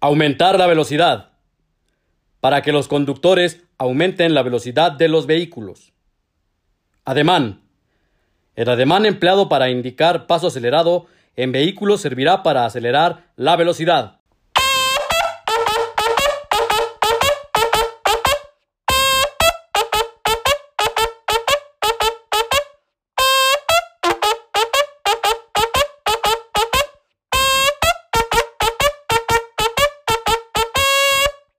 Aumentar la velocidad. Para que los conductores aumenten la velocidad de los vehículos. Ademán. El ademán empleado para indicar paso acelerado en vehículos servirá para acelerar la velocidad.